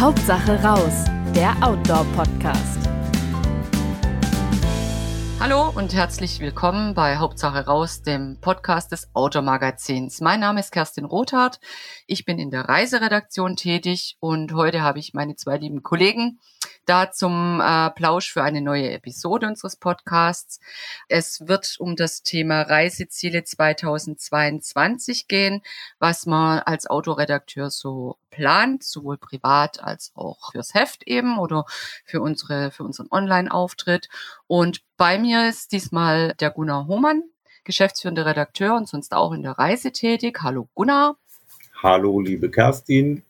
Hauptsache raus, der Outdoor-Podcast. Hallo und herzlich willkommen bei Hauptsache raus, dem Podcast des Outdoor-Magazins. Mein Name ist Kerstin Rothardt. Ich bin in der Reiseredaktion tätig und heute habe ich meine zwei lieben Kollegen da zum äh, Plausch für eine neue Episode unseres Podcasts. Es wird um das Thema Reiseziele 2022 gehen, was man als Autoredakteur so plant, sowohl privat als auch fürs Heft eben oder für unsere, für unseren Online-Auftritt. Und bei mir ist diesmal der Gunnar Hohmann, geschäftsführender Redakteur und sonst auch in der Reise tätig. Hallo Gunnar. Hallo liebe Kerstin.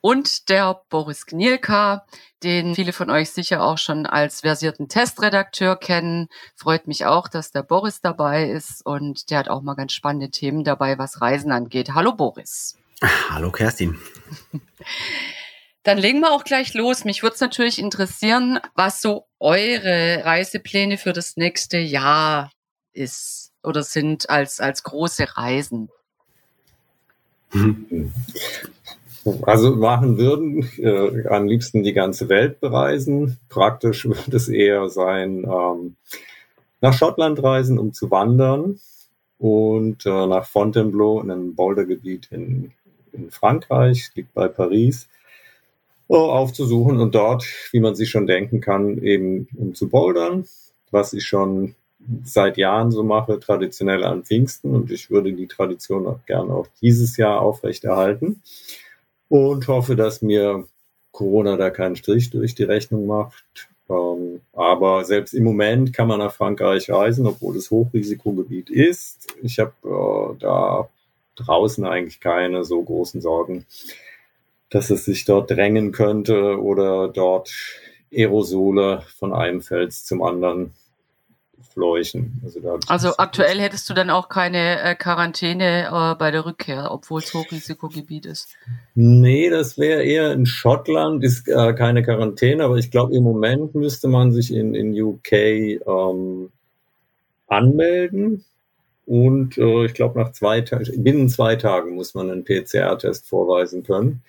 Und der Boris Gnielka, den viele von euch sicher auch schon als versierten Testredakteur kennen. Freut mich auch, dass der Boris dabei ist und der hat auch mal ganz spannende Themen dabei, was Reisen angeht. Hallo Boris. Hallo Kerstin. Dann legen wir auch gleich los. Mich würde es natürlich interessieren, was so eure Reisepläne für das nächste Jahr ist oder sind als, als große Reisen. Also machen würden äh, am liebsten die ganze Welt bereisen. Praktisch würde es eher sein, ähm, nach Schottland reisen, um zu wandern und äh, nach Fontainebleau in einem Bouldergebiet in, in Frankreich, liegt bei Paris, äh, aufzusuchen und dort, wie man sich schon denken kann, eben um zu bouldern, was ich schon seit Jahren so mache, traditionell an Pfingsten und ich würde die Tradition auch gerne auch dieses Jahr aufrechterhalten und hoffe, dass mir Corona da keinen Strich durch die Rechnung macht. Ähm, aber selbst im Moment kann man nach Frankreich reisen, obwohl es Hochrisikogebiet ist. Ich habe äh, da draußen eigentlich keine so großen Sorgen, dass es sich dort drängen könnte oder dort Aerosole von einem Fels zum anderen fleuchen. Also, also aktuell hättest du dann auch keine äh, Quarantäne äh, bei der Rückkehr, obwohl es Hochrisikogebiet ist. Nee, das wäre eher in Schottland, ist äh, keine Quarantäne, aber ich glaube, im Moment müsste man sich in, in UK ähm, anmelden. Und äh, ich glaube, nach zwei Tagen, binnen zwei Tagen muss man einen PCR-Test vorweisen können.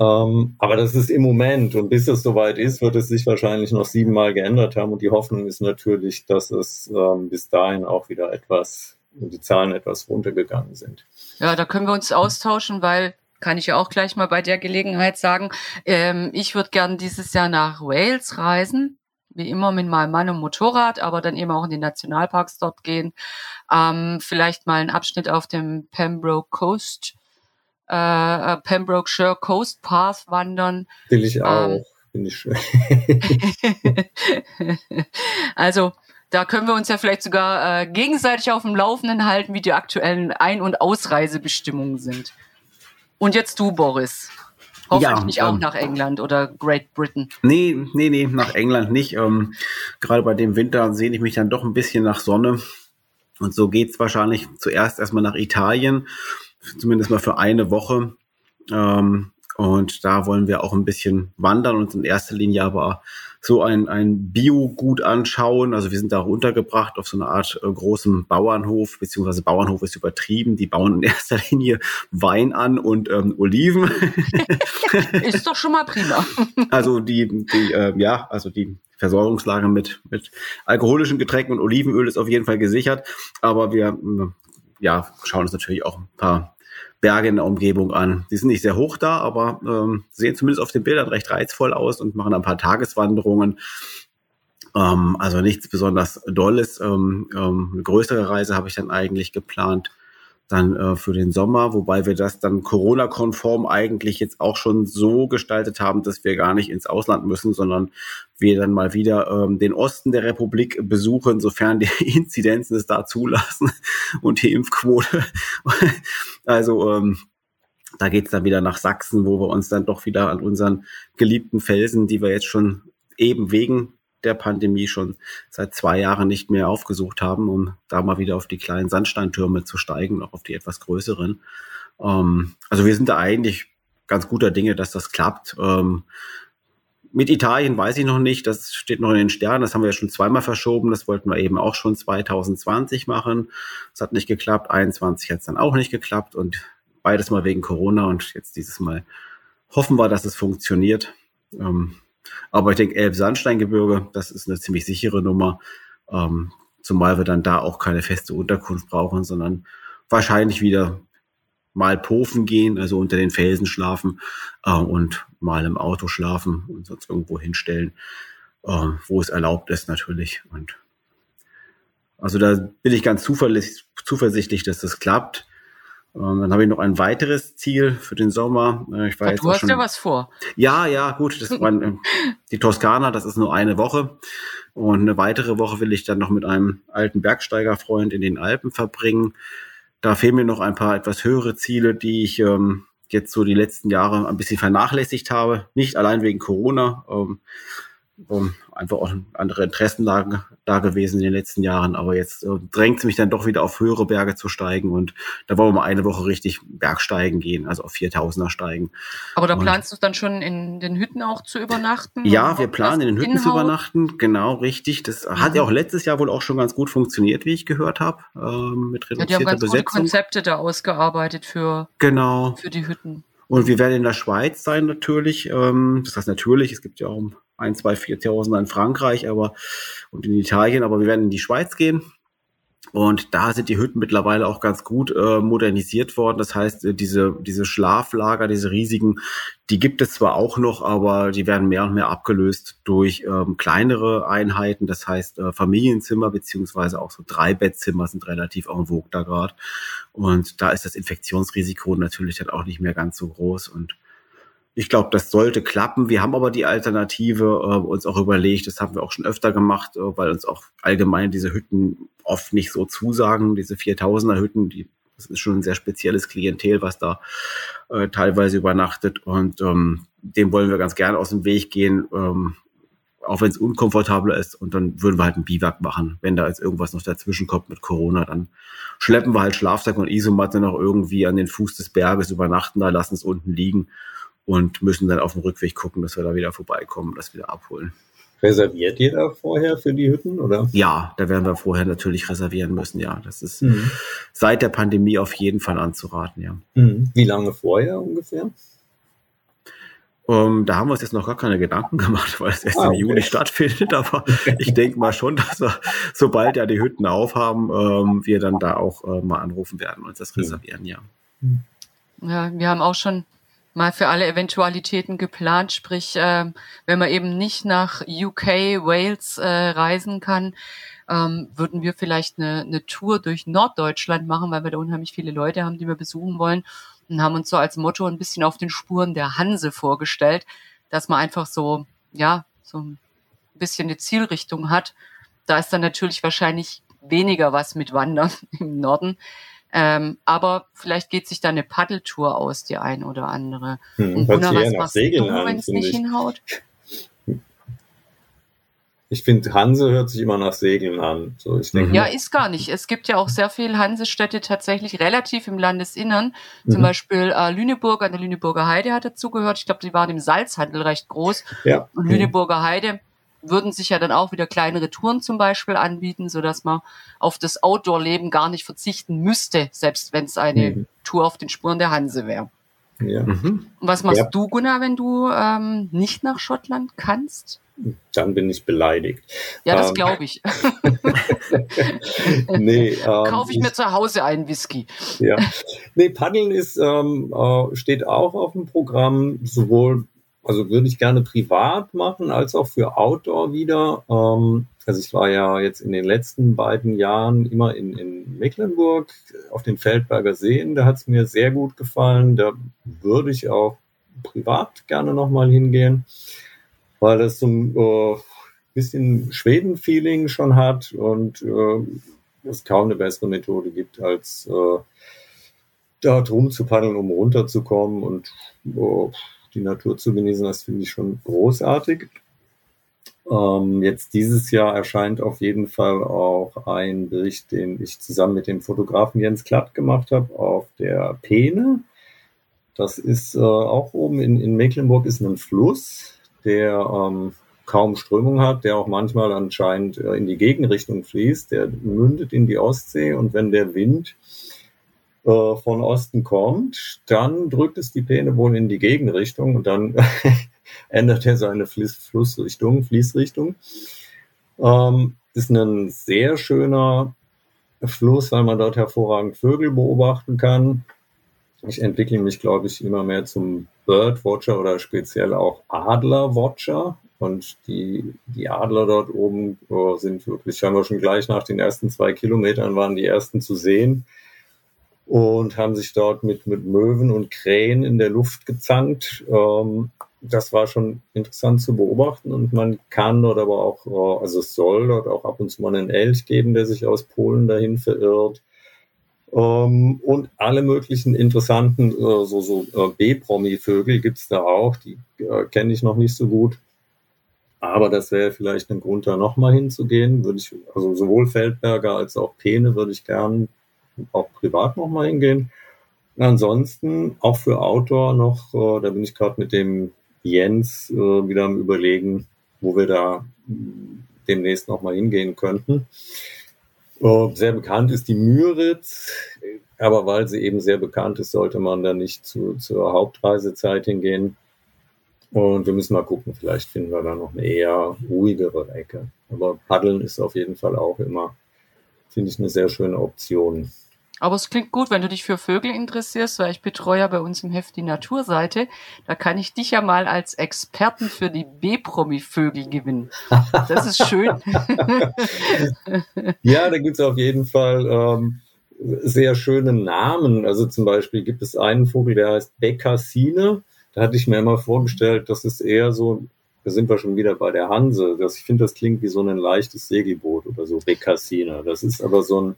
Ähm, aber das ist im Moment und bis es soweit ist, wird es sich wahrscheinlich noch siebenmal geändert haben. Und die Hoffnung ist natürlich, dass es ähm, bis dahin auch wieder etwas, die Zahlen etwas runtergegangen sind. Ja, da können wir uns austauschen, weil kann ich ja auch gleich mal bei der Gelegenheit sagen, ähm, ich würde gern dieses Jahr nach Wales reisen wie immer mit meinem Mann und Motorrad, aber dann eben auch in die Nationalparks dort gehen. Ähm, vielleicht mal einen Abschnitt auf dem Pembroke Coast äh, äh, Pembrokeshire Coast Path wandern. Will ich auch. Ähm, Finde ich schön. also da können wir uns ja vielleicht sogar äh, gegenseitig auf dem Laufenden halten, wie die aktuellen Ein- und Ausreisebestimmungen sind. Und jetzt du, Boris. Hoffentlich ja, nicht ähm, auch nach England oder Great Britain. Nee, nee, nee, nach England nicht. Ähm, gerade bei dem Winter sehne ich mich dann doch ein bisschen nach Sonne. Und so geht's wahrscheinlich zuerst erstmal nach Italien zumindest mal für eine Woche. Ähm, und da wollen wir auch ein bisschen wandern und in erster Linie aber so ein, ein Biogut anschauen. Also wir sind da untergebracht auf so einer Art äh, großen Bauernhof, beziehungsweise Bauernhof ist übertrieben. Die bauen in erster Linie Wein an und ähm, Oliven. ist doch schon mal prima. also die, die äh, ja, also die Versorgungslage mit, mit alkoholischen Getränken und Olivenöl ist auf jeden Fall gesichert. Aber wir äh, ja, schauen uns natürlich auch ein paar Berge in der Umgebung an. Die sind nicht sehr hoch da, aber ähm, sehen zumindest auf den Bildern recht reizvoll aus und machen ein paar Tageswanderungen. Ähm, also nichts besonders Dolles. Ähm, ähm, eine größere Reise habe ich dann eigentlich geplant dann äh, für den Sommer, wobei wir das dann Corona-konform eigentlich jetzt auch schon so gestaltet haben, dass wir gar nicht ins Ausland müssen, sondern wir dann mal wieder ähm, den Osten der Republik besuchen, sofern die Inzidenzen es da zulassen und die Impfquote. also ähm, da geht's dann wieder nach Sachsen, wo wir uns dann doch wieder an unseren geliebten Felsen, die wir jetzt schon eben wegen der Pandemie schon seit zwei Jahren nicht mehr aufgesucht haben, um da mal wieder auf die kleinen Sandsteintürme zu steigen, auch auf die etwas größeren. Ähm, also wir sind da eigentlich ganz guter Dinge, dass das klappt. Ähm, mit Italien weiß ich noch nicht, das steht noch in den Sternen, das haben wir ja schon zweimal verschoben, das wollten wir eben auch schon 2020 machen. Das hat nicht geklappt, 21 hat es dann auch nicht geklappt und beides mal wegen Corona und jetzt dieses Mal hoffen wir, dass es funktioniert. Ähm, aber ich denke, Elbsandsteingebirge, das ist eine ziemlich sichere Nummer, ähm, zumal wir dann da auch keine feste Unterkunft brauchen, sondern wahrscheinlich wieder mal Pofen gehen, also unter den Felsen schlafen äh, und mal im Auto schlafen und sonst irgendwo hinstellen, äh, wo es erlaubt ist natürlich. Und also da bin ich ganz zuversichtlich, dass das klappt. Ähm, dann habe ich noch ein weiteres Ziel für den Sommer. Äh, ich war Ach, jetzt du hast schon, ja was vor. Ja, ja, gut. Das war, äh, die Toskana, das ist nur eine Woche. Und eine weitere Woche will ich dann noch mit einem alten Bergsteigerfreund in den Alpen verbringen. Da fehlen mir noch ein paar etwas höhere Ziele, die ich ähm, jetzt so die letzten Jahre ein bisschen vernachlässigt habe. Nicht allein wegen Corona. Ähm, ähm, einfach auch andere Interessenlagen da gewesen in den letzten Jahren. Aber jetzt äh, drängt es mich dann doch wieder auf höhere Berge zu steigen. Und da wollen wir mal eine Woche richtig Bergsteigen gehen, also auf 4000er steigen. Aber da planst du dann schon in den Hütten auch zu übernachten? Ja, wir planen in den Hütten zu übernachten. Genau, richtig. Das mhm. hat ja auch letztes Jahr wohl auch schon ganz gut funktioniert, wie ich gehört habe. Ähm, mit reduzierter ja, die haben ganz Besetzung. gute Konzepte da ausgearbeitet für, genau. für die Hütten. Und wir werden in der Schweiz sein natürlich. Ähm, das heißt natürlich, es gibt ja auch ein, zwei, viertausender in Frankreich, aber und in Italien, aber wir werden in die Schweiz gehen. Und da sind die Hütten mittlerweile auch ganz gut äh, modernisiert worden. Das heißt, äh, diese, diese Schlaflager, diese riesigen, die gibt es zwar auch noch, aber die werden mehr und mehr abgelöst durch ähm, kleinere Einheiten. Das heißt, äh, Familienzimmer beziehungsweise auch so Dreibettzimmer sind relativ en vogue da gerade. Und da ist das Infektionsrisiko natürlich dann auch nicht mehr ganz so groß. Und ich glaube, das sollte klappen. Wir haben aber die Alternative äh, uns auch überlegt, das haben wir auch schon öfter gemacht, äh, weil uns auch allgemein diese Hütten oft nicht so zusagen, diese 4000er Hütten, die das ist schon ein sehr spezielles Klientel, was da äh, teilweise übernachtet und ähm, dem wollen wir ganz gerne aus dem Weg gehen, ähm, auch wenn es unkomfortabler ist und dann würden wir halt ein Biwak machen. Wenn da jetzt irgendwas noch dazwischen kommt mit Corona, dann schleppen wir halt Schlafsack und Isomatte noch irgendwie an den Fuß des Berges, übernachten da, lassen es unten liegen und müssen dann auf dem Rückweg gucken, dass wir da wieder vorbeikommen, das wieder abholen. Reserviert ihr da vorher für die Hütten, oder? Ja, da werden wir vorher natürlich reservieren müssen, ja. Das ist mhm. seit der Pandemie auf jeden Fall anzuraten, ja. Mhm. Wie lange vorher ungefähr? Um, ähm, da haben wir uns jetzt noch gar keine Gedanken gemacht, weil es erst ah, okay. im Juli stattfindet. Aber ich denke mal schon, dass wir, sobald ja die Hütten aufhaben, ähm, wir dann da auch äh, mal anrufen werden und uns das mhm. reservieren, ja. Ja, wir haben auch schon mal für alle Eventualitäten geplant. Sprich, äh, wenn man eben nicht nach UK, Wales äh, reisen kann, ähm, würden wir vielleicht eine, eine Tour durch Norddeutschland machen, weil wir da unheimlich viele Leute haben, die wir besuchen wollen. Und haben uns so als Motto ein bisschen auf den Spuren der Hanse vorgestellt, dass man einfach so, ja, so ein bisschen eine Zielrichtung hat. Da ist dann natürlich wahrscheinlich weniger was mit Wandern im Norden. Ähm, aber vielleicht geht sich da eine Paddeltour aus, die ein oder andere. Hm, Und Gunnar, was machst Segeln du, wenn es nicht ich. hinhaut? Ich finde, Hanse hört sich immer nach Segeln an. So, ich denke, ja, ist gar nicht. Es gibt ja auch sehr viele Hansestädte tatsächlich relativ im Landesinnern. Zum mhm. Beispiel äh, Lüneburg an der Lüneburger Heide hat dazugehört. Ich glaube, die waren im Salzhandel recht groß. Ja. Und Lüneburger Heide würden sich ja dann auch wieder kleinere Touren zum Beispiel anbieten, so dass man auf das Outdoor-Leben gar nicht verzichten müsste, selbst wenn es eine mhm. Tour auf den Spuren der Hanse wäre. Ja. Mhm. Und was machst ja. du, Gunnar, wenn du ähm, nicht nach Schottland kannst? Dann bin ich beleidigt. Ja, das ähm, glaube ich. nee, ähm, Kaufe ich mir zu Hause einen Whisky. Ja. Nee, Paddeln ist, ähm, äh, steht auch auf dem Programm, sowohl also würde ich gerne privat machen, als auch für Outdoor wieder. Ähm, also ich war ja jetzt in den letzten beiden Jahren immer in, in Mecklenburg auf den Feldberger Seen. Da hat es mir sehr gut gefallen. Da würde ich auch privat gerne nochmal hingehen, weil das so ein äh, bisschen Schweden-Feeling schon hat und äh, es kaum eine bessere Methode gibt, als äh, da drum zu paddeln, um runterzukommen und äh, die Natur zu genießen, das finde ich schon großartig. Ähm, jetzt dieses Jahr erscheint auf jeden Fall auch ein Bericht, den ich zusammen mit dem Fotografen Jens Klatt gemacht habe, auf der Peene. Das ist äh, auch oben in, in Mecklenburg ist ein Fluss, der ähm, kaum Strömung hat, der auch manchmal anscheinend äh, in die Gegenrichtung fließt. Der mündet in die Ostsee und wenn der Wind äh, von Osten kommt, dann drückt es die Peene wohl in die Gegenrichtung und dann ändert er seine Fluss Flussrichtung, Fließrichtung. Ähm, ist ein sehr schöner Fluss, weil man dort hervorragend Vögel beobachten kann. Ich entwickle mich, glaube ich, immer mehr zum Birdwatcher oder speziell auch Adlerwatcher. Und die, die Adler dort oben oh, sind wirklich, haben wir schon gleich nach den ersten zwei Kilometern waren die ersten zu sehen und haben sich dort mit, mit Möwen und Krähen in der Luft gezankt. Ähm, das war schon interessant zu beobachten und man kann dort aber auch, äh, also es soll dort auch ab und zu mal einen Elch geben, der sich aus Polen dahin verirrt. Ähm, und alle möglichen interessanten, äh, so, so äh, B-Promi-Vögel gibt's da auch, die äh, kenne ich noch nicht so gut. Aber das wäre vielleicht ein Grund, da nochmal hinzugehen. Würde ich, also sowohl Feldberger als auch Peene würde ich gern auch privat nochmal hingehen. Ansonsten auch für Outdoor noch, äh, da bin ich gerade mit dem Jens äh, wieder am überlegen, wo wir da demnächst nochmal hingehen könnten. Äh, sehr bekannt ist die Müritz, aber weil sie eben sehr bekannt ist, sollte man da nicht zu, zur Hauptreisezeit hingehen. Und wir müssen mal gucken, vielleicht finden wir da noch eine eher ruhigere Ecke. Aber Paddeln ist auf jeden Fall auch immer, finde ich, eine sehr schöne Option. Aber es klingt gut, wenn du dich für Vögel interessierst, weil ich betreue ja bei uns im Heft die Naturseite. Da kann ich dich ja mal als Experten für die B-Promi-Vögel gewinnen. Das ist schön. ja, da gibt es auf jeden Fall ähm, sehr schöne Namen. Also zum Beispiel gibt es einen Vogel, der heißt Bekassine. Da hatte ich mir immer vorgestellt, das ist eher so, da sind wir schon wieder bei der Hanse. Das, ich finde, das klingt wie so ein leichtes Segelboot oder so, Bekassine. Das ist aber so ein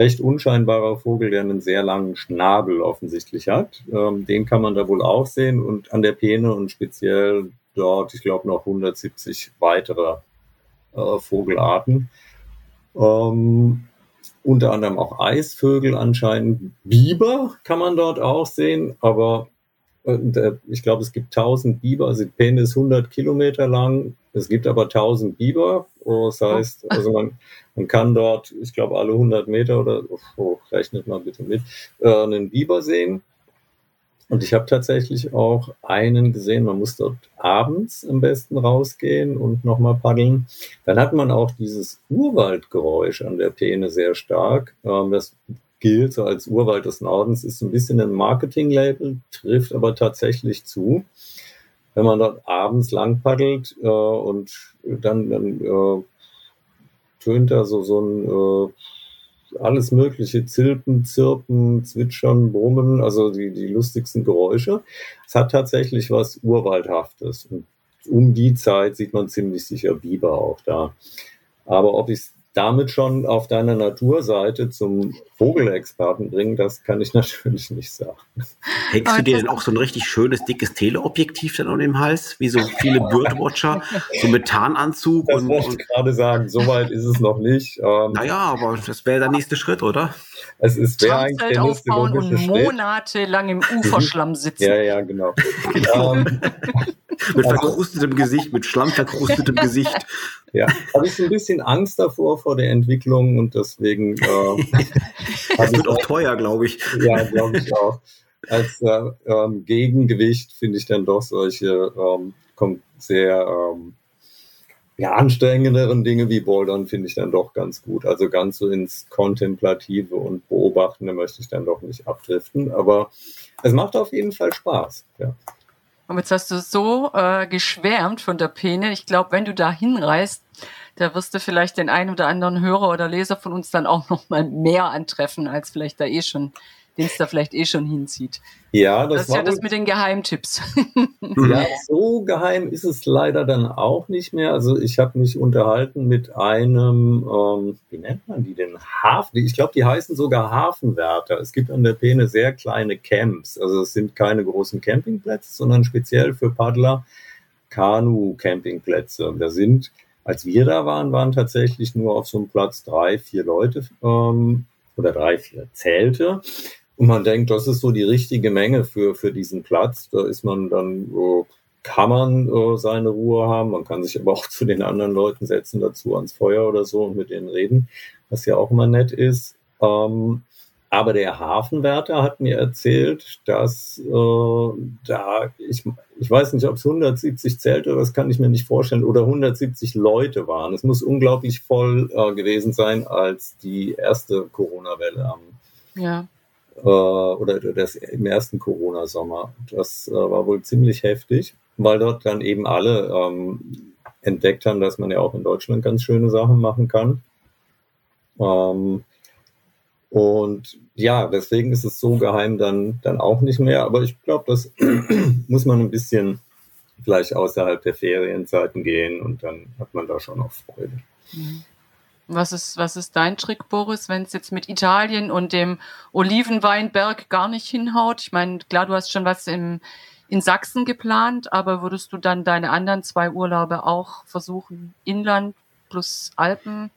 recht unscheinbarer Vogel, der einen sehr langen Schnabel offensichtlich hat. Ähm, den kann man da wohl auch sehen und an der Peene und speziell dort, ich glaube, noch 170 weitere äh, Vogelarten. Ähm, unter anderem auch Eisvögel anscheinend. Biber kann man dort auch sehen, aber und, äh, ich glaube, es gibt 1000 Biber, also die Peene ist 100 Kilometer lang. Es gibt aber 1000 Biber. Oh, das heißt, also man, man kann dort, ich glaube, alle 100 Meter oder, oh, rechnet mal bitte mit, äh, einen Biber sehen. Und ich habe tatsächlich auch einen gesehen, man muss dort abends am besten rausgehen und nochmal paddeln. Dann hat man auch dieses Urwaldgeräusch an der Peene sehr stark. Ähm, das gilt so als Urwald des Nordens, ist ein bisschen ein Marketing-Label, trifft aber tatsächlich zu. Wenn man dort abends lang paddelt äh, und dann, dann äh, tönt da so, so ein äh, alles mögliche Zirpen, Zirpen, Zwitschern, Brummen, also die, die lustigsten Geräusche. Es hat tatsächlich was Urwaldhaftes. Und um die Zeit sieht man ziemlich sicher Biber auch da. Aber ob ich es damit schon auf deiner Naturseite zum Vogelexperten bringen, das kann ich natürlich nicht sagen. Hängst du dir denn auch so ein richtig schönes, dickes Teleobjektiv dann um den Hals, wie so viele Birdwatcher, so mit Tarnanzug? Das und, wollte ich gerade sagen, so weit ist es noch nicht. Ähm, naja, aber das wäre der nächste Schritt, oder? Es ist wäre eigentlich der nächste aufbauen und monatelang im Uferschlamm sitzen. Ja, ja, genau. ähm, mit verkrustetem Gesicht, mit schlammverkrustetem Gesicht. Ja, habe ich ein bisschen Angst davor vor der Entwicklung und deswegen. Äh, das wird auch teuer, glaube ich. Ja, glaube ich auch. Als äh, ähm, Gegengewicht finde ich dann doch solche ähm, kommt sehr ähm, ja, anstrengenderen Dinge wie Bouldern finde ich dann doch ganz gut. Also ganz so ins Kontemplative und Beobachtende möchte ich dann doch nicht abdriften. Aber es macht auf jeden Fall Spaß. Ja. Und jetzt hast du so äh, geschwärmt von der Peene. Ich glaube, wenn du da hinreist, da wirst du vielleicht den einen oder anderen Hörer oder Leser von uns dann auch noch mal mehr antreffen, als vielleicht da eh schon den es da vielleicht eh schon hinzieht. Ja, das, das ist ja das mit den Geheimtipps. ja, so geheim ist es leider dann auch nicht mehr. Also ich habe mich unterhalten mit einem, ähm, wie nennt man die denn? Hafen. Ich glaube, die heißen sogar Hafenwärter. Es gibt an der Peene sehr kleine Camps. Also es sind keine großen Campingplätze, sondern speziell für Paddler Kanu-Campingplätze. Da sind als wir da waren, waren tatsächlich nur auf so einem Platz drei, vier Leute ähm, oder drei, vier Zelte. Und man denkt, das ist so die richtige Menge für, für diesen Platz. Da ist man dann, äh, kann man äh, seine Ruhe haben. Man kann sich aber auch zu den anderen Leuten setzen dazu ans Feuer oder so und mit denen reden, was ja auch immer nett ist. Ähm, aber der Hafenwärter hat mir erzählt, dass äh, da, ich, ich weiß nicht, ob es 170 Zelte, das kann ich mir nicht vorstellen, oder 170 Leute waren. Es muss unglaublich voll äh, gewesen sein, als die erste Corona-Welle am ja. Äh, oder das im ersten Corona-Sommer. Das äh, war wohl ziemlich heftig, weil dort dann eben alle ähm, entdeckt haben, dass man ja auch in Deutschland ganz schöne Sachen machen kann. Ähm, und ja, deswegen ist es so geheim dann, dann auch nicht mehr. Aber ich glaube, das muss man ein bisschen vielleicht außerhalb der Ferienzeiten gehen und dann hat man da schon auch Freude. Mhm. Was ist, was ist dein Trick, Boris, wenn es jetzt mit Italien und dem Olivenweinberg gar nicht hinhaut? Ich meine, klar, du hast schon was im, in Sachsen geplant, aber würdest du dann deine anderen zwei Urlaube auch versuchen, Inland plus Alpen?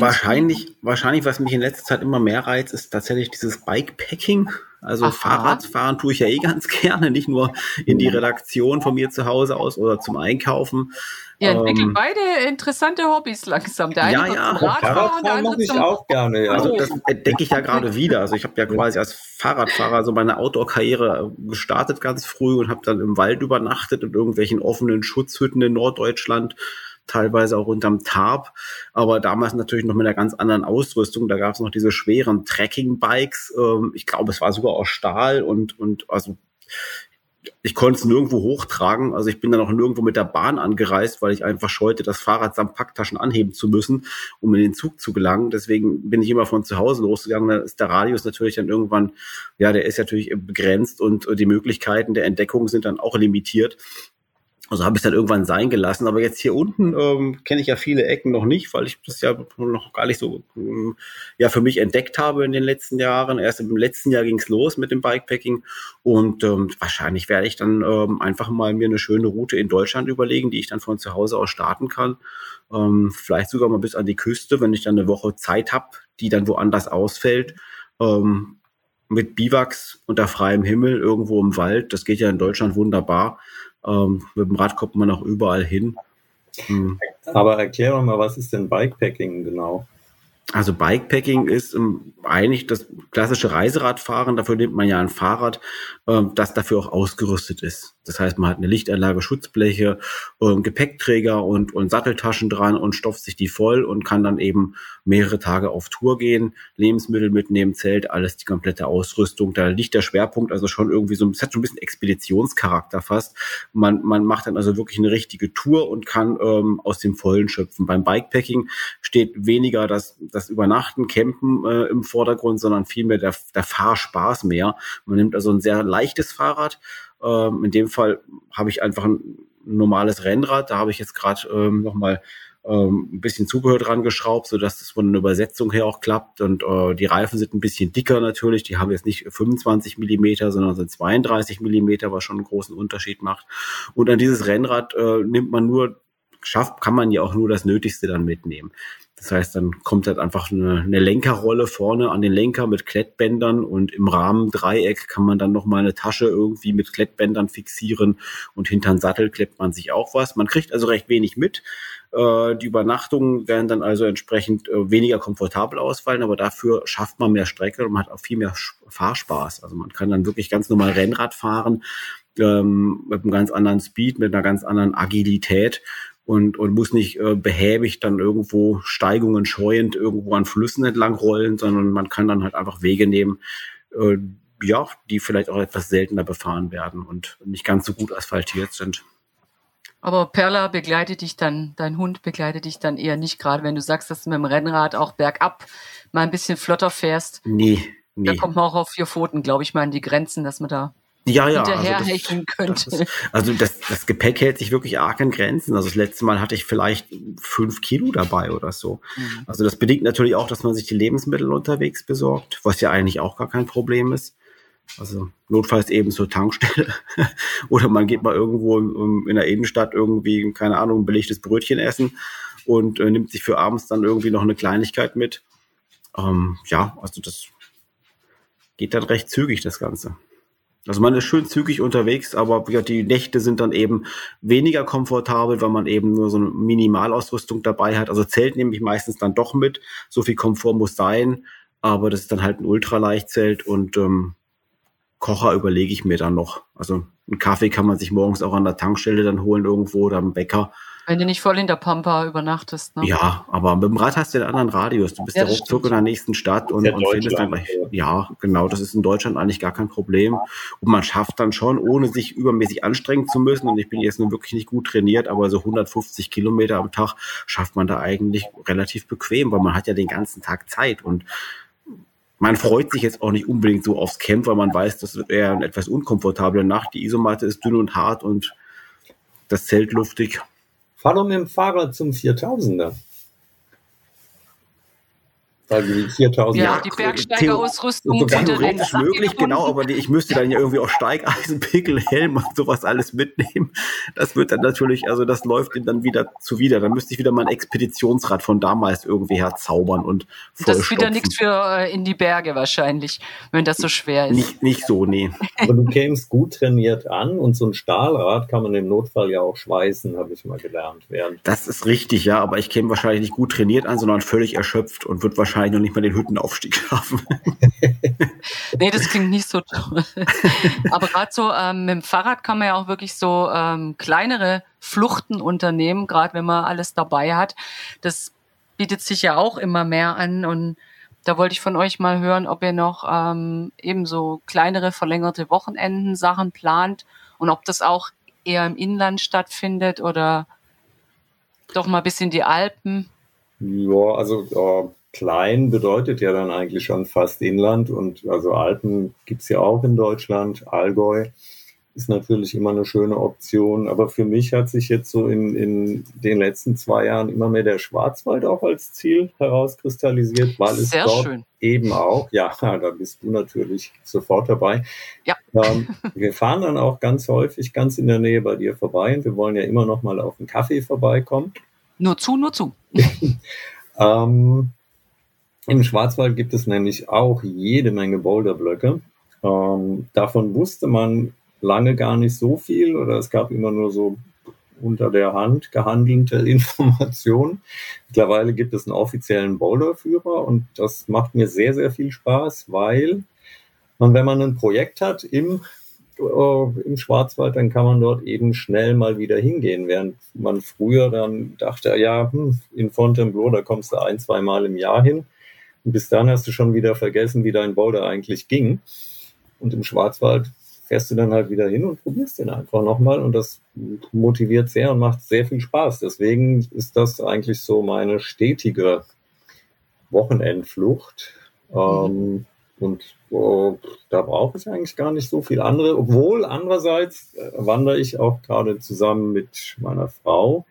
Wahrscheinlich, wahrscheinlich, was mich in letzter Zeit immer mehr reizt, ist tatsächlich dieses Bikepacking. Also Aha. Fahrradfahren tue ich ja eh ganz gerne, nicht nur in die Redaktion von mir zu Hause aus oder zum Einkaufen. Ihr entwickelt ähm, beide interessante Hobbys langsam. Der eine ja, ja, Radfahren, der andere ich zum auch gerne. Ja. Also das entdecke ich ja gerade wieder. Also ich habe ja quasi als Fahrradfahrer so meine Outdoor-Karriere gestartet ganz früh und habe dann im Wald übernachtet in irgendwelchen offenen Schutzhütten in Norddeutschland teilweise auch unterm Tarp, aber damals natürlich noch mit einer ganz anderen Ausrüstung. Da gab es noch diese schweren Trekking-Bikes. Ähm, ich glaube, es war sogar aus Stahl und, und also ich konnte es nirgendwo hochtragen. Also ich bin dann auch nirgendwo mit der Bahn angereist, weil ich einfach scheute, das Fahrrad samt Packtaschen anheben zu müssen, um in den Zug zu gelangen. Deswegen bin ich immer von zu Hause losgegangen. Da ist der Radius natürlich dann irgendwann, ja, der ist natürlich begrenzt und die Möglichkeiten der Entdeckung sind dann auch limitiert. Also habe ich dann irgendwann sein gelassen. Aber jetzt hier unten ähm, kenne ich ja viele Ecken noch nicht, weil ich das ja noch gar nicht so ähm, ja für mich entdeckt habe in den letzten Jahren. Erst im letzten Jahr ging es los mit dem Bikepacking und ähm, wahrscheinlich werde ich dann ähm, einfach mal mir eine schöne Route in Deutschland überlegen, die ich dann von zu Hause aus starten kann. Ähm, vielleicht sogar mal bis an die Küste, wenn ich dann eine Woche Zeit habe, die dann woanders ausfällt. Ähm, mit Biwaks unter freiem Himmel irgendwo im Wald. Das geht ja in Deutschland wunderbar. Ähm, mit dem Rad kommt man auch überall hin. Hm. Aber erklär mal, was ist denn Bikepacking genau? Also Bikepacking ist ähm, eigentlich das klassische Reiseradfahren. Dafür nimmt man ja ein Fahrrad, ähm, das dafür auch ausgerüstet ist. Das heißt, man hat eine Lichtanlage, Schutzbleche, ähm, Gepäckträger und, und Satteltaschen dran und stopft sich die voll und kann dann eben mehrere Tage auf Tour gehen, Lebensmittel mitnehmen, Zelt, alles die komplette Ausrüstung. Da liegt der Schwerpunkt also schon irgendwie so, es hat schon ein bisschen Expeditionscharakter fast. Man, man macht dann also wirklich eine richtige Tour und kann ähm, aus dem Vollen schöpfen. Beim Bikepacking steht weniger das, das Übernachten, Campen äh, im Vordergrund, sondern vielmehr der, der Fahrspaß mehr. Man nimmt also ein sehr leichtes Fahrrad, ähm, in dem Fall habe ich einfach ein normales Rennrad. Da habe ich jetzt gerade ähm, nochmal ähm, ein bisschen Zubehör dran geschraubt, sodass das von der Übersetzung her auch klappt. Und äh, die Reifen sind ein bisschen dicker natürlich. Die haben jetzt nicht 25 Millimeter, sondern sind 32 Millimeter, was schon einen großen Unterschied macht. Und an dieses Rennrad äh, nimmt man nur, schafft, kann man ja auch nur das Nötigste dann mitnehmen. Das heißt, dann kommt halt einfach eine, eine Lenkerrolle vorne an den Lenker mit Klettbändern und im Rahmen Dreieck kann man dann noch mal eine Tasche irgendwie mit Klettbändern fixieren und hinter den Sattel kleppt man sich auch was. Man kriegt also recht wenig mit. Äh, die Übernachtungen werden dann also entsprechend äh, weniger komfortabel ausfallen, aber dafür schafft man mehr Strecke und man hat auch viel mehr Fahrspaß. Also man kann dann wirklich ganz normal Rennrad fahren ähm, mit einem ganz anderen Speed, mit einer ganz anderen Agilität und, und muss nicht äh, behäbig dann irgendwo Steigungen scheuend irgendwo an Flüssen entlang rollen, sondern man kann dann halt einfach Wege nehmen, äh, ja, die vielleicht auch etwas seltener befahren werden und nicht ganz so gut asphaltiert sind. Aber Perla begleitet dich dann, dein Hund begleitet dich dann eher nicht, gerade wenn du sagst, dass du mit dem Rennrad auch bergab mal ein bisschen flotter fährst. Nee, nee. Da kommt man auch auf vier Pfoten, glaube ich, mal an die Grenzen, dass man da ja, ja, hinterherhecheln also das, könnte. Das also das, das Gepäck hält sich wirklich arg in Grenzen. Also das letzte Mal hatte ich vielleicht fünf Kilo dabei oder so. Mhm. Also das bedingt natürlich auch, dass man sich die Lebensmittel unterwegs besorgt, was ja eigentlich auch gar kein Problem ist. Also notfalls eben zur Tankstelle. oder man geht mal irgendwo in der Innenstadt irgendwie, keine Ahnung, ein belegtes Brötchen essen und äh, nimmt sich für abends dann irgendwie noch eine Kleinigkeit mit. Ähm, ja, also das geht dann recht zügig, das Ganze. Also man ist schön zügig unterwegs, aber ja, die Nächte sind dann eben weniger komfortabel, weil man eben nur so eine Minimalausrüstung dabei hat. Also Zelt nehme ich meistens dann doch mit. So viel Komfort muss sein. aber das ist dann halt ein Ultraleichtzelt und ähm, Kocher überlege ich mir dann noch. Also einen Kaffee kann man sich morgens auch an der Tankstelle dann holen irgendwo oder am Bäcker. Wenn du nicht voll in der Pampa übernachtest. Ne? Ja, aber mit dem Rad hast du den anderen Radius. Du bist ja, ja ruckzuck in der nächsten Stadt und, und findest dann gleich. Ja, genau. Das ist in Deutschland eigentlich gar kein Problem. Und man schafft dann schon, ohne sich übermäßig anstrengen zu müssen. Und ich bin jetzt nun wirklich nicht gut trainiert, aber so 150 Kilometer am Tag schafft man da eigentlich relativ bequem, weil man hat ja den ganzen Tag Zeit und man freut sich jetzt auch nicht unbedingt so aufs Camp, weil man weiß, das wird eher eine etwas unkomfortable Nacht. Die Isomatte ist dünn und hart und das Zelt luftig. Fahr doch mit dem Fahrrad zum 4000er. Weil die 4000 ja, die Bergsteigerausrüstung theoretisch möglich, genau, aber die, ich müsste dann ja irgendwie auch Steigeisen, Pickel, Helm und sowas alles mitnehmen. Das wird dann natürlich, also das läuft ihm dann wieder zuwider. Dann müsste ich wieder mein Expeditionsrad von damals irgendwie herzaubern und Das ist wieder nichts für äh, in die Berge wahrscheinlich, wenn das so schwer ist. Nicht, nicht so, nee. Aber du kämst gut trainiert an und so ein Stahlrad kann man im Notfall ja auch schweißen, habe ich mal gelernt. Während das ist richtig, ja, aber ich käme wahrscheinlich nicht gut trainiert an, sondern völlig erschöpft und wird wahrscheinlich wahrscheinlich noch nicht mal den Hüttenaufstieg schaffen. nee, das klingt nicht so toll. Aber gerade so ähm, mit dem Fahrrad kann man ja auch wirklich so ähm, kleinere Fluchten unternehmen, gerade wenn man alles dabei hat. Das bietet sich ja auch immer mehr an und da wollte ich von euch mal hören, ob ihr noch ähm, eben so kleinere verlängerte Wochenenden Sachen plant und ob das auch eher im Inland stattfindet oder doch mal bis in die Alpen. Ja, also äh, klein bedeutet ja dann eigentlich schon fast Inland und also Alpen gibt's ja auch in Deutschland, Allgäu ist natürlich immer eine schöne Option. Aber für mich hat sich jetzt so in, in den letzten zwei Jahren immer mehr der Schwarzwald auch als Ziel herauskristallisiert, weil es Sehr dort schön. eben auch, ja, da bist du natürlich sofort dabei. Ja. Ähm, wir fahren dann auch ganz häufig ganz in der Nähe bei dir vorbei und wir wollen ja immer noch mal auf einen Kaffee vorbeikommen. Nur zu, nur zu. ähm, im Schwarzwald gibt es nämlich auch jede Menge Boulderblöcke. Ähm, davon wusste man lange gar nicht so viel oder es gab immer nur so unter der Hand gehandelte Informationen. Mittlerweile gibt es einen offiziellen Boulderführer und das macht mir sehr, sehr viel Spaß, weil man, wenn man ein Projekt hat im, äh, im Schwarzwald, dann kann man dort eben schnell mal wieder hingehen, während man früher dann dachte, ja, hm, in Fontainebleau, da kommst du ein, zwei Mal im Jahr hin. Und bis dann hast du schon wieder vergessen, wie dein Boulder eigentlich ging. Und im Schwarzwald fährst du dann halt wieder hin und probierst den einfach nochmal. Und das motiviert sehr und macht sehr viel Spaß. Deswegen ist das eigentlich so meine stetige Wochenendflucht. Mhm. Ähm, und oh, da brauche ich eigentlich gar nicht so viel andere. Obwohl andererseits äh, wandere ich auch gerade zusammen mit meiner Frau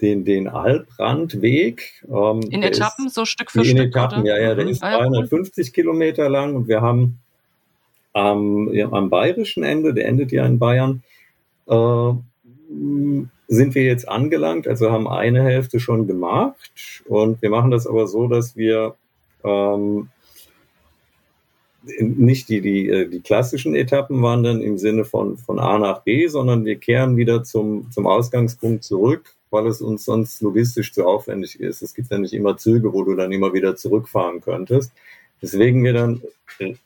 den, den Albrandweg. Ähm, in Etappen, ist, so Stück für in Stück? In Etappen, oder? ja, ja, der mhm. ist 350 Kilometer lang und wir haben ähm, ja, am bayerischen Ende, der endet ja in Bayern, äh, sind wir jetzt angelangt, also haben eine Hälfte schon gemacht und wir machen das aber so, dass wir ähm, nicht die, die, äh, die klassischen Etappen wandern im Sinne von, von A nach B, sondern wir kehren wieder zum, zum Ausgangspunkt zurück weil es uns sonst logistisch zu aufwendig ist. Es gibt ja nicht immer Züge, wo du dann immer wieder zurückfahren könntest. Deswegen wir dann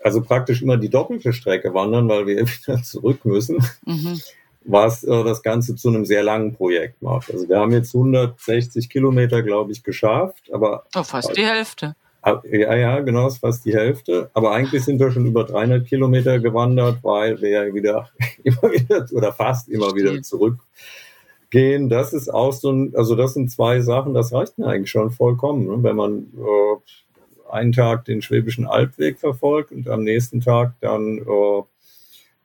also praktisch immer die doppelte Strecke wandern, weil wir wieder zurück müssen, mhm. was äh, das Ganze zu einem sehr langen Projekt macht. Also wir haben jetzt 160 Kilometer, glaube ich, geschafft, aber oh, fast die Hälfte. Ah, ja, ja, genau, ist fast die Hälfte. Aber eigentlich sind wir schon über 300 Kilometer gewandert, weil wir ja wieder immer wieder oder fast immer wieder zurück gehen, das ist auch so ein, also das sind zwei Sachen, das reicht mir eigentlich schon vollkommen. Ne? Wenn man äh, einen Tag den Schwäbischen Albweg verfolgt und am nächsten Tag dann äh,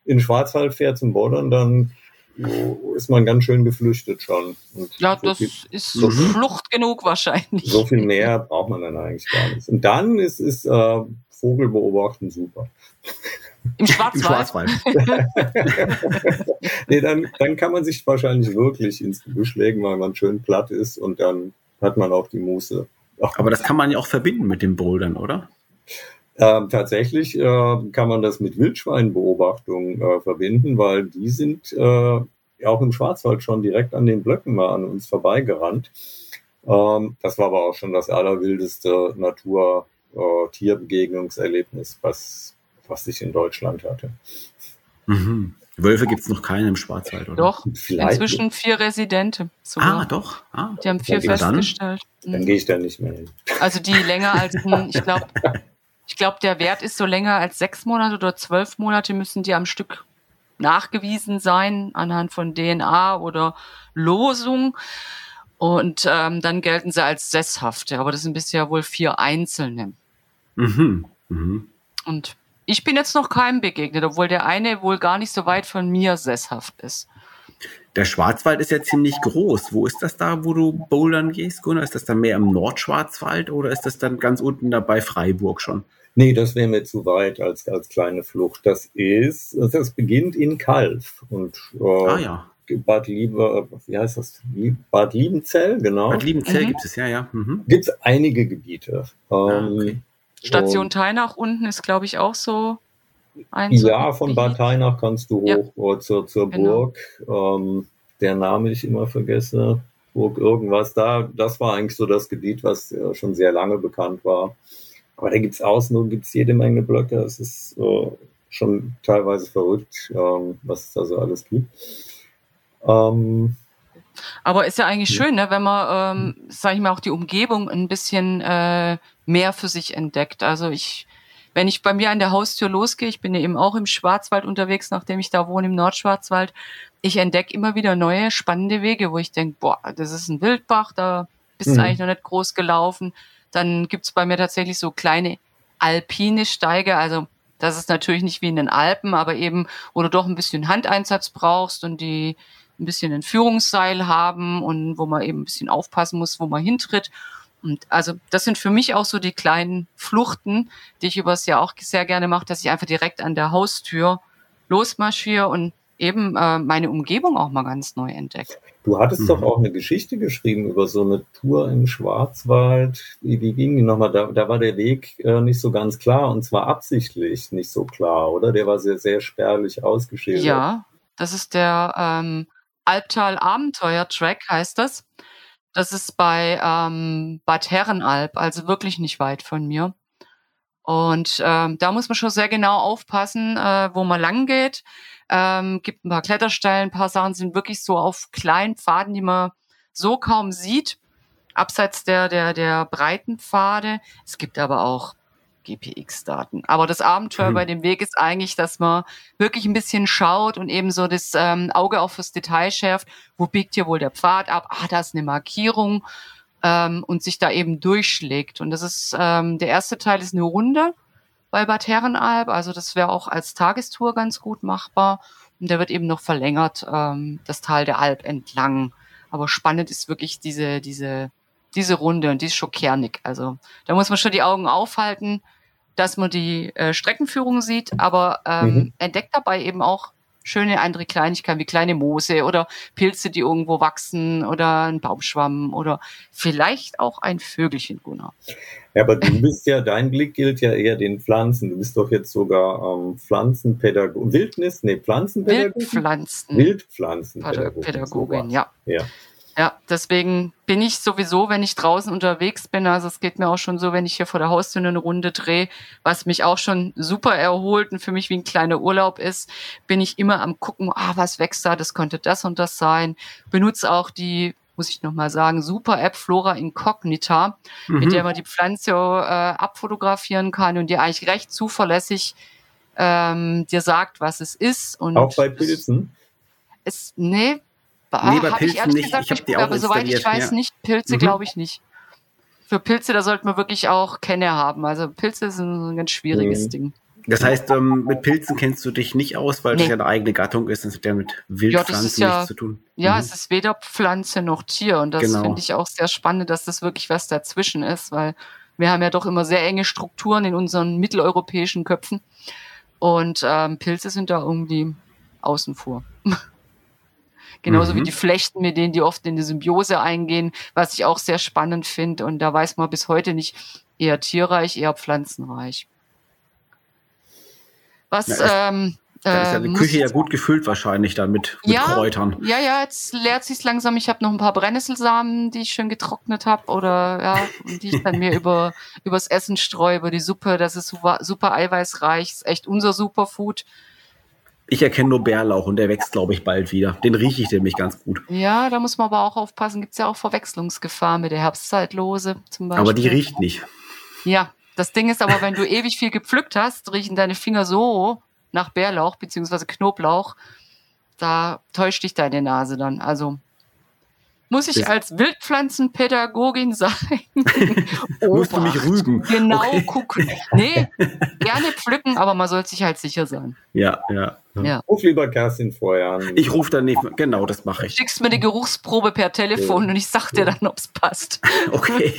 in Schwarzwald fährt zum Bordern, dann äh, ist man ganz schön geflüchtet schon. Und ja, so das viel, ist so Flucht genug wahrscheinlich. So viel mehr braucht man dann eigentlich gar nicht. Und dann ist, ist äh, Vogelbeobachten super. Im Schwarzwald. Im Schwarzwald. nee, dann, dann kann man sich wahrscheinlich wirklich ins Gebüsch legen, weil man schön platt ist und dann hat man auch die Muße. Aber das kann man ja auch verbinden mit den Bouldern, oder? Ähm, tatsächlich äh, kann man das mit Wildschweinbeobachtungen äh, verbinden, weil die sind äh, auch im Schwarzwald schon direkt an den Blöcken mal an uns vorbeigerannt. Ähm, das war aber auch schon das allerwildeste Natur äh, was, was ich in Deutschland hatte. Mhm. Wölfe gibt es noch keine im Schwarzwald, oder? Doch, Vielleicht inzwischen vier Residente. Sogar. Ah, doch. Ah. Die haben vier ja, festgestellt. Dann, dann gehe ich da nicht mehr hin. Also die länger als, ich glaube, ich glaube, der Wert ist so länger als sechs Monate oder zwölf Monate müssen die am Stück nachgewiesen sein anhand von DNA oder Losung. Und ähm, dann gelten sie als Sesshafte. Aber das sind bisher wohl vier Einzelne. Mhm. Mhm. Und ich bin jetzt noch keinem begegnet, obwohl der eine wohl gar nicht so weit von mir sesshaft ist. Der Schwarzwald ist ja ziemlich groß. Wo ist das da, wo du bouldern gehst, Gunnar? Ist das dann mehr im Nordschwarzwald oder ist das dann ganz unten da bei Freiburg schon? Nee, das wäre mir zu weit als, als kleine Flucht. Das ist, das beginnt in Kalf und äh, ah, ja. Bad Liebe, wie heißt das? Bad Liebenzell, genau. Bad Liebenzell mhm. gibt es, ja, ja. Mhm. Gibt es einige Gebiete. Ah, ähm, okay. Station Teinach unten ist, glaube ich, auch so ein. Ja, von Bad Teinach kannst du ja. hoch zur, zur genau. Burg. Ähm, der Name ich immer vergesse. Burg irgendwas da. Das war eigentlich so das Gebiet, was äh, schon sehr lange bekannt war. Aber da gibt es außen gibt's jede Menge Blöcke. Es ist äh, schon teilweise verrückt, ähm, was es da so alles gibt. Ähm, aber ist ja eigentlich schön, ne, wenn man, ähm, sage ich mal, auch die Umgebung ein bisschen äh, mehr für sich entdeckt. Also ich, wenn ich bei mir an der Haustür losgehe, ich bin ja eben auch im Schwarzwald unterwegs, nachdem ich da wohne, im Nordschwarzwald, ich entdecke immer wieder neue, spannende Wege, wo ich denke, boah, das ist ein Wildbach, da bist mhm. du eigentlich noch nicht groß gelaufen. Dann gibt's bei mir tatsächlich so kleine alpine Steige, also das ist natürlich nicht wie in den Alpen, aber eben, wo du doch ein bisschen Handeinsatz brauchst und die ein bisschen ein Führungsseil haben und wo man eben ein bisschen aufpassen muss, wo man hintritt. Und also das sind für mich auch so die kleinen Fluchten, die ich übers Jahr auch sehr gerne mache, dass ich einfach direkt an der Haustür losmarschiere und eben äh, meine Umgebung auch mal ganz neu entdecke. Du hattest mhm. doch auch eine Geschichte geschrieben über so eine Tour im Schwarzwald. Wie, wie ging die nochmal? Da, da war der Weg äh, nicht so ganz klar und zwar absichtlich nicht so klar, oder? Der war sehr, sehr spärlich ausgeschildert. Ja, das ist der ähm, Albtal Abenteuer Track heißt das. Das ist bei ähm, Bad Herrenalb, also wirklich nicht weit von mir. Und ähm, da muss man schon sehr genau aufpassen, äh, wo man lang geht. Ähm, gibt ein paar Kletterstellen, ein paar Sachen sind wirklich so auf kleinen Pfaden, die man so kaum sieht, abseits der, der, der breiten Pfade. Es gibt aber auch GPX-Daten. Aber das Abenteuer mhm. bei dem Weg ist eigentlich, dass man wirklich ein bisschen schaut und eben so das ähm, Auge auf das Detail schärft. Wo biegt hier wohl der Pfad ab? Ah, da ist eine Markierung ähm, und sich da eben durchschlägt. Und das ist ähm, der erste Teil ist eine Runde bei Bad Herrenalb. Also das wäre auch als Tagestour ganz gut machbar. Und der wird eben noch verlängert, ähm, das Tal der Alb entlang. Aber spannend ist wirklich diese, diese, diese Runde und die ist schon kernig. Also da muss man schon die Augen aufhalten dass man die äh, Streckenführung sieht, aber ähm, mhm. entdeckt dabei eben auch schöne andere Kleinigkeiten wie kleine Moose oder Pilze, die irgendwo wachsen oder ein Baumschwamm oder vielleicht auch ein Vögelchen, Gunnar. Ja, aber du bist ja, dein Blick gilt ja eher den Pflanzen. Du bist doch jetzt sogar ähm, Pflanzenpädagogin, Wildnis, nee, Pflanzenpädagogin? Wildpflanzen. Wildpflanzenpädagogin. Pädagogin, ja. ja. Ja, deswegen bin ich sowieso, wenn ich draußen unterwegs bin, also es geht mir auch schon so, wenn ich hier vor der Haustür eine Runde drehe, was mich auch schon super erholt und für mich wie ein kleiner Urlaub ist, bin ich immer am gucken, ah, was wächst da, das könnte das und das sein. Benutze auch die, muss ich nochmal sagen, super App Flora Incognita, mhm. mit der man die Pflanze äh, abfotografieren kann und die eigentlich recht zuverlässig ähm, dir sagt, was es ist. Und auch bei Pilzen? Es, nee, nee, bei Pilzen ich nicht. Gesagt, ich habe die auch aber soweit ich weiß ja. nicht, Pilze mhm. glaube ich nicht. Für Pilze, da sollte man wirklich auch Kenner haben. Also Pilze sind ein ganz schwieriges mhm. Ding. Das heißt, ähm, mit Pilzen kennst du dich nicht aus, weil nee. das ja eine eigene Gattung ist. Das hat ja mit Wildpflanzen ja, nichts zu tun. Ja, mhm. es ist weder Pflanze noch Tier. Und das genau. finde ich auch sehr spannend, dass das wirklich was dazwischen ist, weil wir haben ja doch immer sehr enge Strukturen in unseren mitteleuropäischen Köpfen. Und ähm, Pilze sind da irgendwie außen vor. Genauso mhm. wie die Flechten, mit denen die oft in die Symbiose eingehen, was ich auch sehr spannend finde. Und da weiß man bis heute nicht, eher tierreich, eher pflanzenreich. Was, ähm, Da ist ja die Äh, Küche ja gut gefüllt wahrscheinlich dann mit, mit Ja. Kräutern. Ja, ja, jetzt leert sich's langsam. Ich habe noch ein paar Brennnesselsamen, die ich schön getrocknet habe oder ja, die ich dann mir über übers Essen streue, über die Suppe. Das ist super, super eiweißreich, ist echt unser Superfood. Ich erkenne nur Bärlauch und der wächst, glaube ich, bald wieder. Den rieche ich nämlich ganz gut. Ja, da muss man aber auch aufpassen. Gibt's ja auch Verwechslungsgefahr mit der Herbstzeitlose zum Beispiel. Aber die riecht nicht. Ja, das Ding ist aber, wenn du ewig viel gepflückt hast, riechen deine Finger so nach Bärlauch beziehungsweise Knoblauch. Da täuscht dich deine Nase dann. Also muss ich als Wildpflanzenpädagogin sein. Musst du mich rügen. Genau Okay. gucken. Nee, gerne pflücken, aber man soll sich halt sicher sein. Ja, ja. Ja. Ruf lieber Kerstin vorher an. Ich rufe dann nicht. Genau, das mache ich. Schickst mir die Geruchsprobe per Telefon und ich sag dir dann, ob's passt. Okay,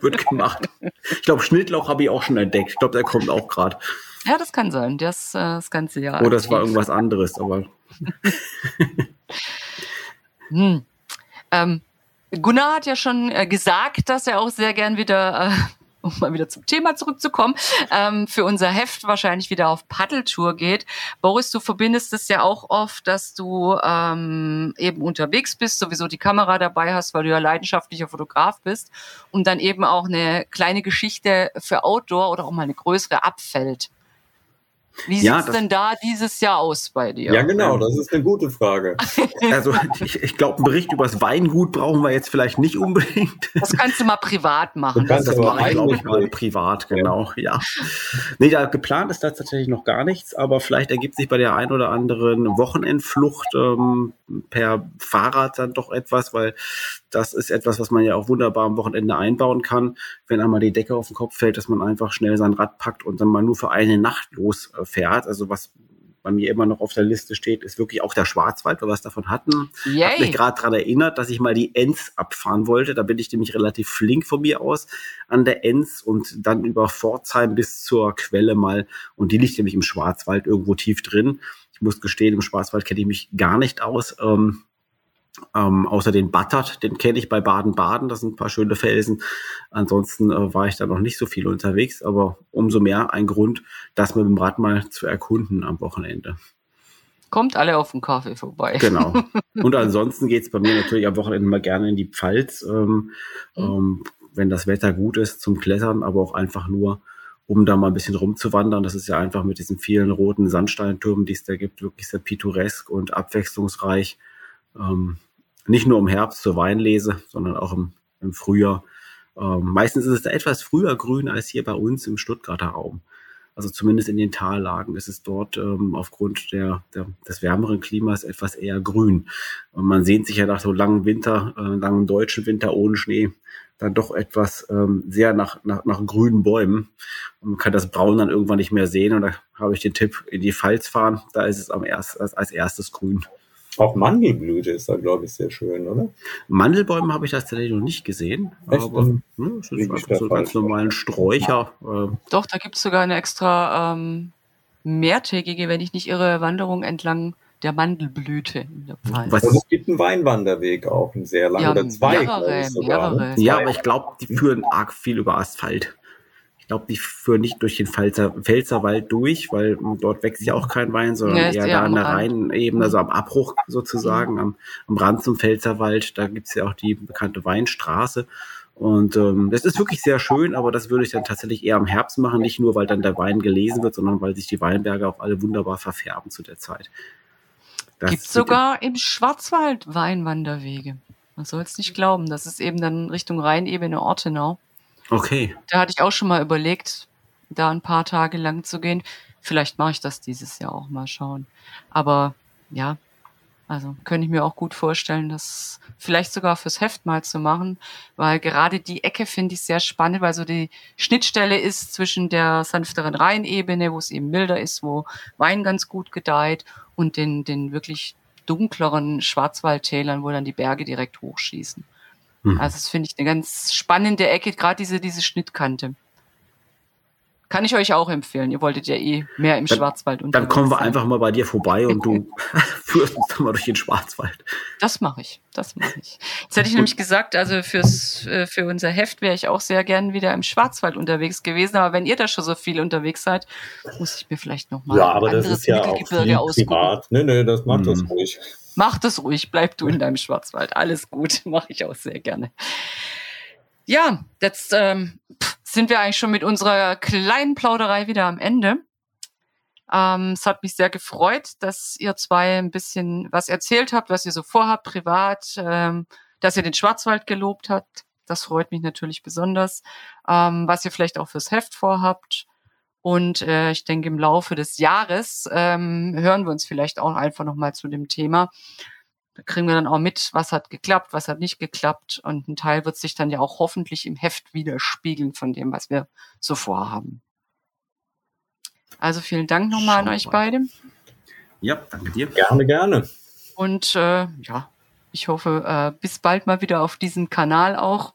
wird gemacht. Ich glaube, Schnittlauch habe ich auch schon entdeckt. Ich glaube, der kommt auch gerade. Ja, das kann sein. Das, äh, das ganze Jahr. Oder es war aktiv. irgendwas anderes. Aber Hm. Ähm, Gunnar hat ja schon äh, gesagt, dass er auch sehr gern wieder, äh, um mal wieder zum Thema zurückzukommen, ähm, für unser Heft wahrscheinlich wieder auf Paddeltour geht. Boris, du verbindest es ja auch oft, dass du ähm, eben unterwegs bist, sowieso die Kamera dabei hast, weil du ja leidenschaftlicher Fotograf bist und dann eben auch eine kleine Geschichte für Outdoor oder auch mal eine größere abfällt. Wie Ja, sieht's das- denn da dieses Jahr aus bei dir? ja, genau, das ist eine gute Frage. also ich, ich glaube, einen Bericht über das Weingut brauchen wir jetzt vielleicht nicht unbedingt. Das kannst du mal privat machen. Du kannst Das Das mache ich, glaube ich, mal privat, genau, ja. Nee, da geplant ist da tatsächlich noch gar nichts, aber vielleicht ergibt sich bei der ein oder anderen Wochenendflucht ähm, per Fahrrad dann doch etwas, weil das ist etwas, was man ja auch wunderbar am Wochenende einbauen kann, wenn einmal die Decke auf den Kopf fällt, dass man einfach schnell sein Rad packt und dann mal nur für eine Nacht losfährt. Also was bei mir immer noch auf der Liste steht, ist wirklich auch der Schwarzwald, weil wir was davon hatten. Ich habe mich gerade daran erinnert, dass ich mal die Enz abfahren wollte. Da bin ich nämlich relativ flink von mir aus an der Enz und dann über Pforzheim bis zur Quelle mal. Und die liegt nämlich im Schwarzwald irgendwo tief drin. Ich muss gestehen, im Schwarzwald kenne ich mich gar nicht aus. Ähm, ähm, außer den Battert, den kenne ich bei Baden-Baden, das sind ein paar schöne Felsen. Ansonsten äh, war ich da noch nicht so viel unterwegs, aber umso mehr ein Grund, das mit dem Rad mal zu erkunden am Wochenende. Kommt alle auf den Kaffee vorbei. Genau. Und ansonsten geht's bei mir natürlich am Wochenende mal gerne in die Pfalz, ähm, Mhm. ähm, wenn das Wetter gut ist, zum Klettern, aber auch einfach nur, um da mal ein bisschen rumzuwandern. Das ist ja einfach mit diesen vielen roten Sandsteintürmen, die es da gibt, wirklich sehr pittoresk und abwechslungsreich. Ähm, nicht nur im Herbst zur Weinlese, sondern auch im, im Frühjahr. Ähm, meistens ist es da etwas früher grün als hier bei uns im Stuttgarter Raum. Also zumindest in den Tallagen ist es dort ähm, aufgrund der, der, des wärmeren Klimas etwas eher grün. Und man sehnt sich ja nach so langen Winter, äh, langen deutschen Winter ohne Schnee, dann doch etwas ähm, sehr nach, nach, nach grünen Bäumen. Und man kann das Braun dann irgendwann nicht mehr sehen. Und da habe ich den Tipp, in die Pfalz fahren. Da ist es am erst, als, als erstes grün. Auch Mandelblüte ist da, glaube ich, sehr schön, oder? Mandelbäume habe ich tatsächlich noch nicht gesehen. Echt? Aber ne, das ich einfach so ganz falsch. normalen Sträucher. Äh, Doch, da gibt's sogar eine extra ähm, mehrtägige, wenn ich nicht irre, Wanderung entlang der Mandelblüte in der Pfalz. Was- Und es gibt einen Weinwanderweg auch, einen sehr langen, Ja, oder zwei, mehrere, sogar. mehrere. Ne? Ja, aber ich glaube, die führen arg viel über Asphalt. Ich glaube, die führen nicht durch den Pfalzer, Pfälzerwald durch, weil dort wächst ja auch kein Wein, sondern Ja, eher da an der. Rheinebene, also am Abbruch sozusagen, am, am Rand zum Pfälzerwald. Da gibt's ja auch die bekannte Weinstraße. Und ähm, das ist wirklich sehr schön, aber das würde ich dann tatsächlich eher im Herbst machen, nicht nur, weil dann der Wein gelesen wird, sondern weil sich die Weinberge auch alle wunderbar verfärben zu der Zeit. Gibt sogar im Schwarzwald Weinwanderwege. Man soll es nicht glauben. Das ist eben dann Richtung Rheinebene Ortenau. Okay. Da hatte ich auch schon mal überlegt, da ein paar Tage lang zu gehen. Vielleicht mache ich das dieses Jahr auch mal schauen. Aber ja, also könnte ich mir auch gut vorstellen, das vielleicht sogar fürs Heft mal zu machen, weil gerade die Ecke finde ich sehr spannend, weil so die Schnittstelle ist zwischen der sanfteren Rheinebene, wo es eben milder ist, wo Wein ganz gut gedeiht und den, den wirklich dunkleren Schwarzwaldtälern, wo dann die Berge direkt hochschießen. Mhm. Also das finde ich eine ganz spannende Ecke, gerade diese, diese Schnittkante. Kann ich euch auch empfehlen. Ihr wolltet ja eh mehr im Dann- Schwarzwald Dann kommen wir sein. einfach mal bei dir vorbei und du führst uns dann mal durch den Schwarzwald. Das mache ich, das mache ich. Jetzt hätte ich nämlich gesagt, also fürs, äh, für unser Heft wäre ich auch sehr gern wieder im Schwarzwald unterwegs gewesen. Aber wenn ihr da schon so viel unterwegs seid, muss ich mir vielleicht noch mal Ja, ein aber das anderes ist ja auch Mittelgebirge viel ausgucken. privat. Nee, nee, das macht das Mhm. ruhig. Mach das ruhig, bleib du in deinem Schwarzwald. Alles gut, mache ich auch sehr gerne. Ja, jetzt ähm, sind wir eigentlich schon mit unserer kleinen Plauderei wieder am Ende. Ähm, es hat mich sehr gefreut, dass ihr zwei ein bisschen was erzählt habt, was ihr so vorhabt, privat, ähm, dass ihr den Schwarzwald gelobt habt. Das freut mich natürlich besonders. Ähm, was ihr vielleicht auch fürs Heft vorhabt. Und äh, ich denke, im Laufe des Jahres ähm, hören wir uns vielleicht auch einfach nochmal zu dem Thema. Da kriegen wir dann auch mit, was hat geklappt, was hat nicht geklappt. Und ein Teil wird sich dann ja auch hoffentlich im Heft widerspiegeln von dem, was wir so vorhaben. Also vielen Dank nochmal an euch beide. Ja, danke dir. Gerne, gerne. Und äh, ja, ich hoffe, äh, bis bald mal wieder auf diesem Kanal auch.